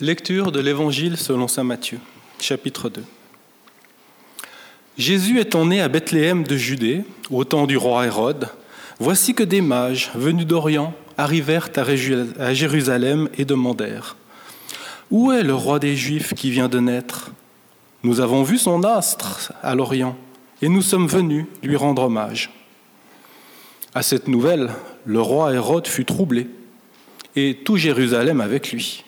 Lecture de l'Évangile selon Saint Matthieu, chapitre 2. Jésus étant né à Bethléem de Judée, au temps du roi Hérode, voici que des mages venus d'Orient arrivèrent à Jérusalem et demandèrent Où est le roi des Juifs qui vient de naître? Nous avons vu son astre à l'Orient et nous sommes venus lui rendre hommage. À cette nouvelle, le roi Hérode fut troublé et tout Jérusalem avec lui.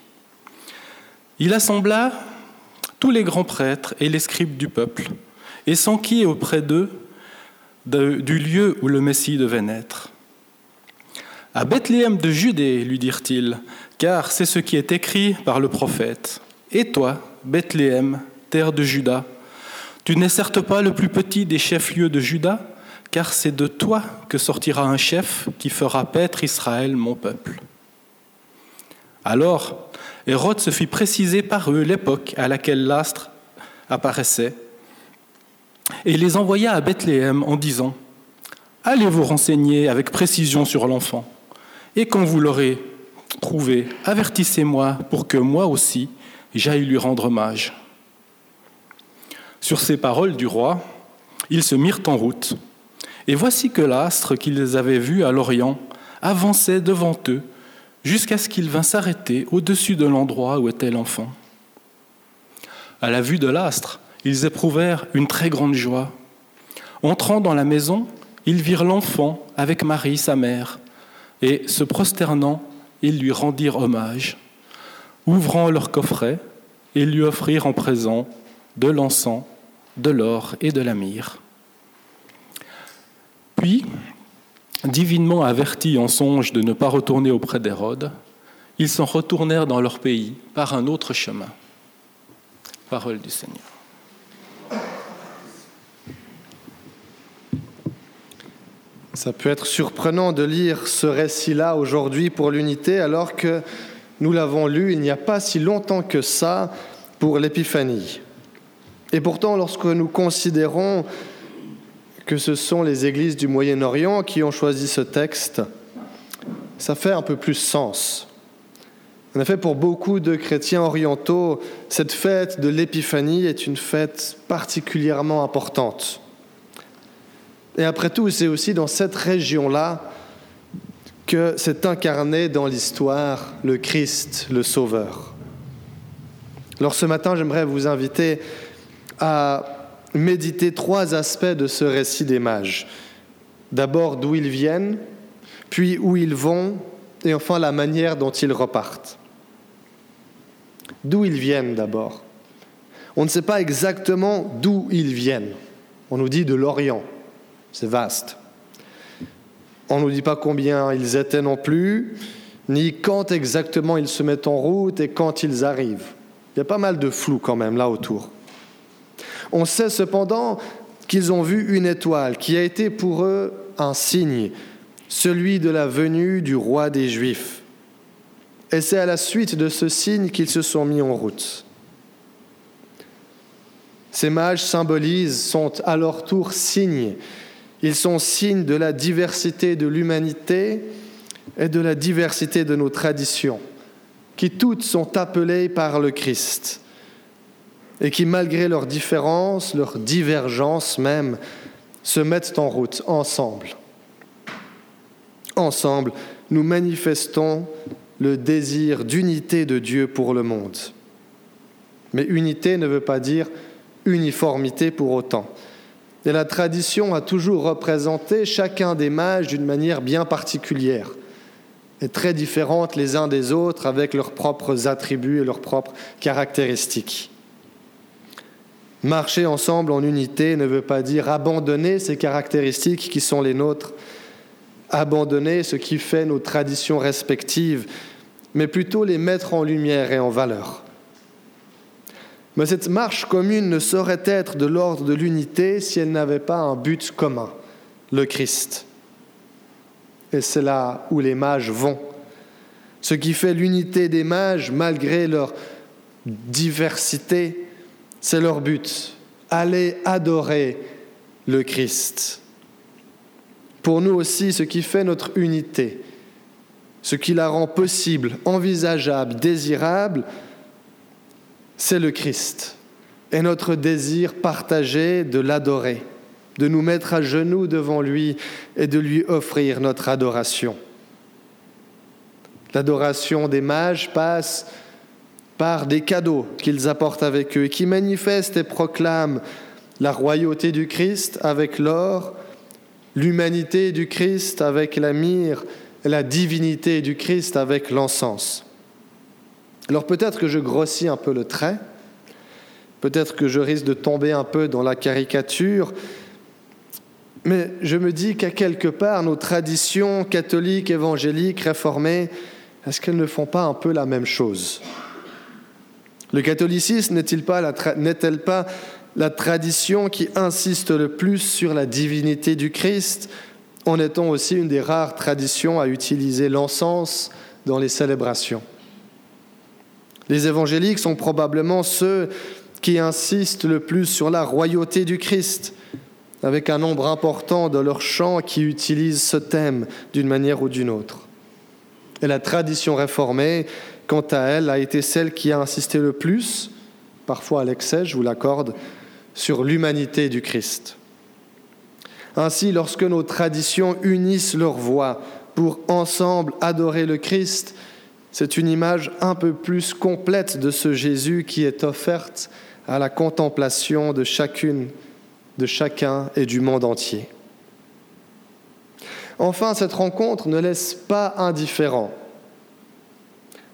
Il assembla tous les grands prêtres et les scribes du peuple, et s'enquit auprès d'eux du lieu où le Messie devait naître. À Bethléem de Judée, lui dirent-ils, car c'est ce qui est écrit par le prophète. Et toi, Bethléem, terre de Juda, tu n'es certes pas le plus petit des chefs-lieux de Juda, car c'est de toi que sortira un chef qui fera paître Israël, mon peuple. Alors, Hérode se fit préciser par eux l'époque à laquelle l'astre apparaissait, et les envoya à Bethléem en disant Allez vous renseigner avec précision sur l'enfant, et quand vous l'aurez trouvé, avertissez-moi pour que moi aussi j'aille lui rendre hommage. Sur ces paroles du roi, ils se mirent en route, et voici que l'astre qu'ils avaient vu à l'Orient avançait devant eux jusqu'à ce qu'il vint s'arrêter au-dessus de l'endroit où était l'enfant. À la vue de l'astre, ils éprouvèrent une très grande joie. Entrant dans la maison, ils virent l'enfant avec Marie, sa mère, et, se prosternant, ils lui rendirent hommage. Ouvrant leur coffret, ils lui offrirent en présent de l'encens, de l'or et de la myrrhe. Puis, divinement avertis en songe de ne pas retourner auprès d'Hérode, ils s'en retournèrent dans leur pays par un autre chemin. Parole du Seigneur. Ça peut être surprenant de lire ce récit-là aujourd'hui pour l'unité, alors que nous l'avons lu il n'y a pas si longtemps que ça pour l'Épiphanie. Et pourtant, lorsque nous considérons que ce sont les églises du Moyen-Orient qui ont choisi ce texte, ça fait un peu plus sens. En effet, pour beaucoup de chrétiens orientaux, cette fête de l'Épiphanie est une fête particulièrement importante. Et après tout, c'est aussi dans cette région-là que s'est incarné dans l'histoire le Christ, le Sauveur. Alors ce matin, j'aimerais vous inviter à méditer trois aspects de ce récit des mages. D'abord d'où ils viennent, puis où ils vont, et enfin la manière dont ils repartent. D'où ils viennent d'abord. On ne sait pas exactement d'où ils viennent. On nous dit de l'Orient. C'est vaste. On ne nous dit pas combien ils étaient non plus, ni quand exactement ils se mettent en route et quand ils arrivent. Il y a pas mal de flou quand même là autour. On sait cependant qu'ils ont vu une étoile qui a été pour eux un signe, celui de la venue du roi des Juifs. Et c'est à la suite de ce signe qu'ils se sont mis en route. Ces mages symbolisent, sont à leur tour signes. Ils sont signes de la diversité de l'humanité et de la diversité de nos traditions, qui toutes sont appelées par le Christ et qui, malgré leurs différences, leurs divergences même, se mettent en route ensemble. Ensemble, nous manifestons le désir d'unité de Dieu pour le monde. Mais unité ne veut pas dire uniformité pour autant. Et la tradition a toujours représenté chacun des mages d'une manière bien particulière et très différente les uns des autres avec leurs propres attributs et leurs propres caractéristiques. Marcher ensemble en unité ne veut pas dire abandonner ces caractéristiques qui sont les nôtres, abandonner ce qui fait nos traditions respectives, mais plutôt les mettre en lumière et en valeur. Mais cette marche commune ne saurait être de l'ordre de l'unité si elle n'avait pas un but commun, le Christ. Et c'est là où les mages vont. Ce qui fait l'unité des mages, malgré leur diversité, c'est leur but. Aller adorer le Christ. Pour nous aussi, ce qui fait notre unité, ce qui la rend possible, envisageable, désirable, c'est le Christ et notre désir partagé de l'adorer, de nous mettre à genoux devant lui et de lui offrir notre adoration. L'adoration des mages passe par des cadeaux qu'ils apportent avec eux et qui manifestent et proclament la royauté du Christ avec l'or, l'humanité du Christ avec la myrrhe la divinité du Christ avec l'encens. Alors peut-être que je grossis un peu le trait, peut-être que je risque de tomber un peu dans la caricature, mais je me dis qu'à quelque part, nos traditions catholiques, évangéliques, réformées, est-ce qu'elles ne font pas un peu la même chose? Le catholicisme n'est-il pas, n'est-elle pas la tradition qui insiste le plus sur la divinité du Christ, en étant aussi une des rares traditions à utiliser l'encens dans les célébrations? Les évangéliques sont probablement ceux qui insistent le plus sur la royauté du Christ, avec un nombre important de leurs chants qui utilisent ce thème d'une manière ou d'une autre. Et la tradition réformée, quant à elle, a été celle qui a insisté le plus, parfois à l'excès, je vous l'accorde, sur l'humanité du Christ. Ainsi, lorsque nos traditions unissent leurs voix pour ensemble adorer le Christ, c'est une image un peu plus complète de ce Jésus qui est offerte à la contemplation de chacune, de chacun et du monde entier. Enfin, cette rencontre ne laisse pas indifférent.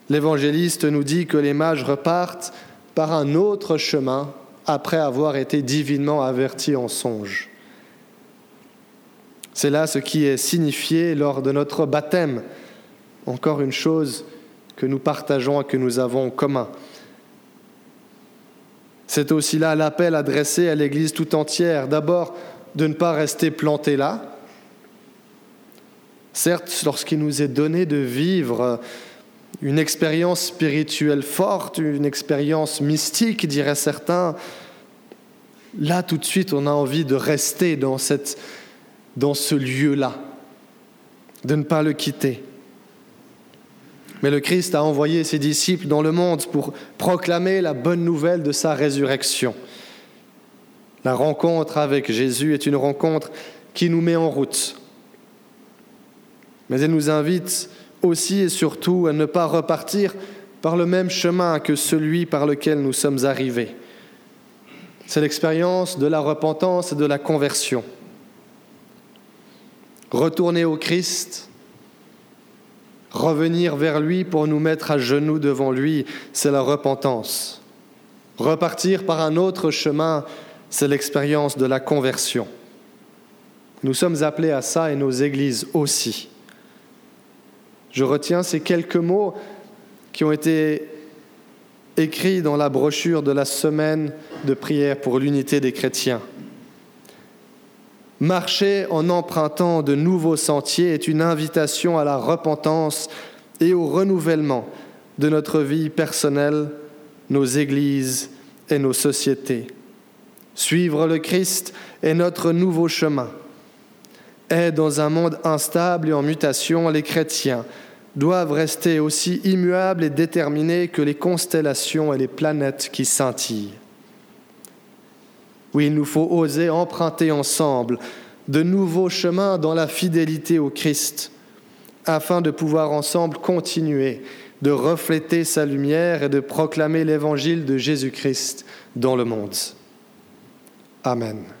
L'évangéliste nous dit que les mages repartent par un autre chemin après avoir été divinement averti en songe. C'est là ce qui est signifié lors de notre baptême. Encore une chose que nous partageons et que nous avons en commun. C'est aussi là l'appel adressé à l'Église tout entière. D'abord, de ne pas rester planté là. Certes, lorsqu'il nous est donné de vivre une expérience spirituelle forte, une expérience mystique, diraient certains, là tout de suite on a envie de rester dans, cette, dans ce lieu-là, de ne pas le quitter. Mais le Christ a envoyé ses disciples dans le monde pour proclamer la bonne nouvelle de sa résurrection. La rencontre avec Jésus est une rencontre qui nous met en route. Mais elle nous invite aussi et surtout à ne pas repartir par le même chemin que celui par lequel nous sommes arrivés. C'est l'expérience de la repentance et de la conversion. Retourner au Christ, revenir vers lui pour nous mettre à genoux devant lui, c'est la repentance. Repartir par un autre chemin, c'est l'expérience de la conversion. Nous sommes appelés à ça et nos églises aussi. Je retiens ces quelques mots qui ont été écrits dans la brochure de la semaine de prière pour l'unité des chrétiens. Marcher en empruntant de nouveaux sentiers est une invitation à la repentance et au renouvellement de notre vie personnelle, nos églises et nos sociétés. Suivre le Christ est notre nouveau chemin. Et dans un monde instable et en mutation, les chrétiens doivent rester aussi immuables et déterminés que les constellations et les planètes qui scintillent. Oui, il nous faut oser emprunter ensemble de nouveaux chemins dans la fidélité au Christ, afin de pouvoir ensemble continuer de refléter sa lumière et de proclamer l'évangile de Jésus-Christ dans le monde. Amen.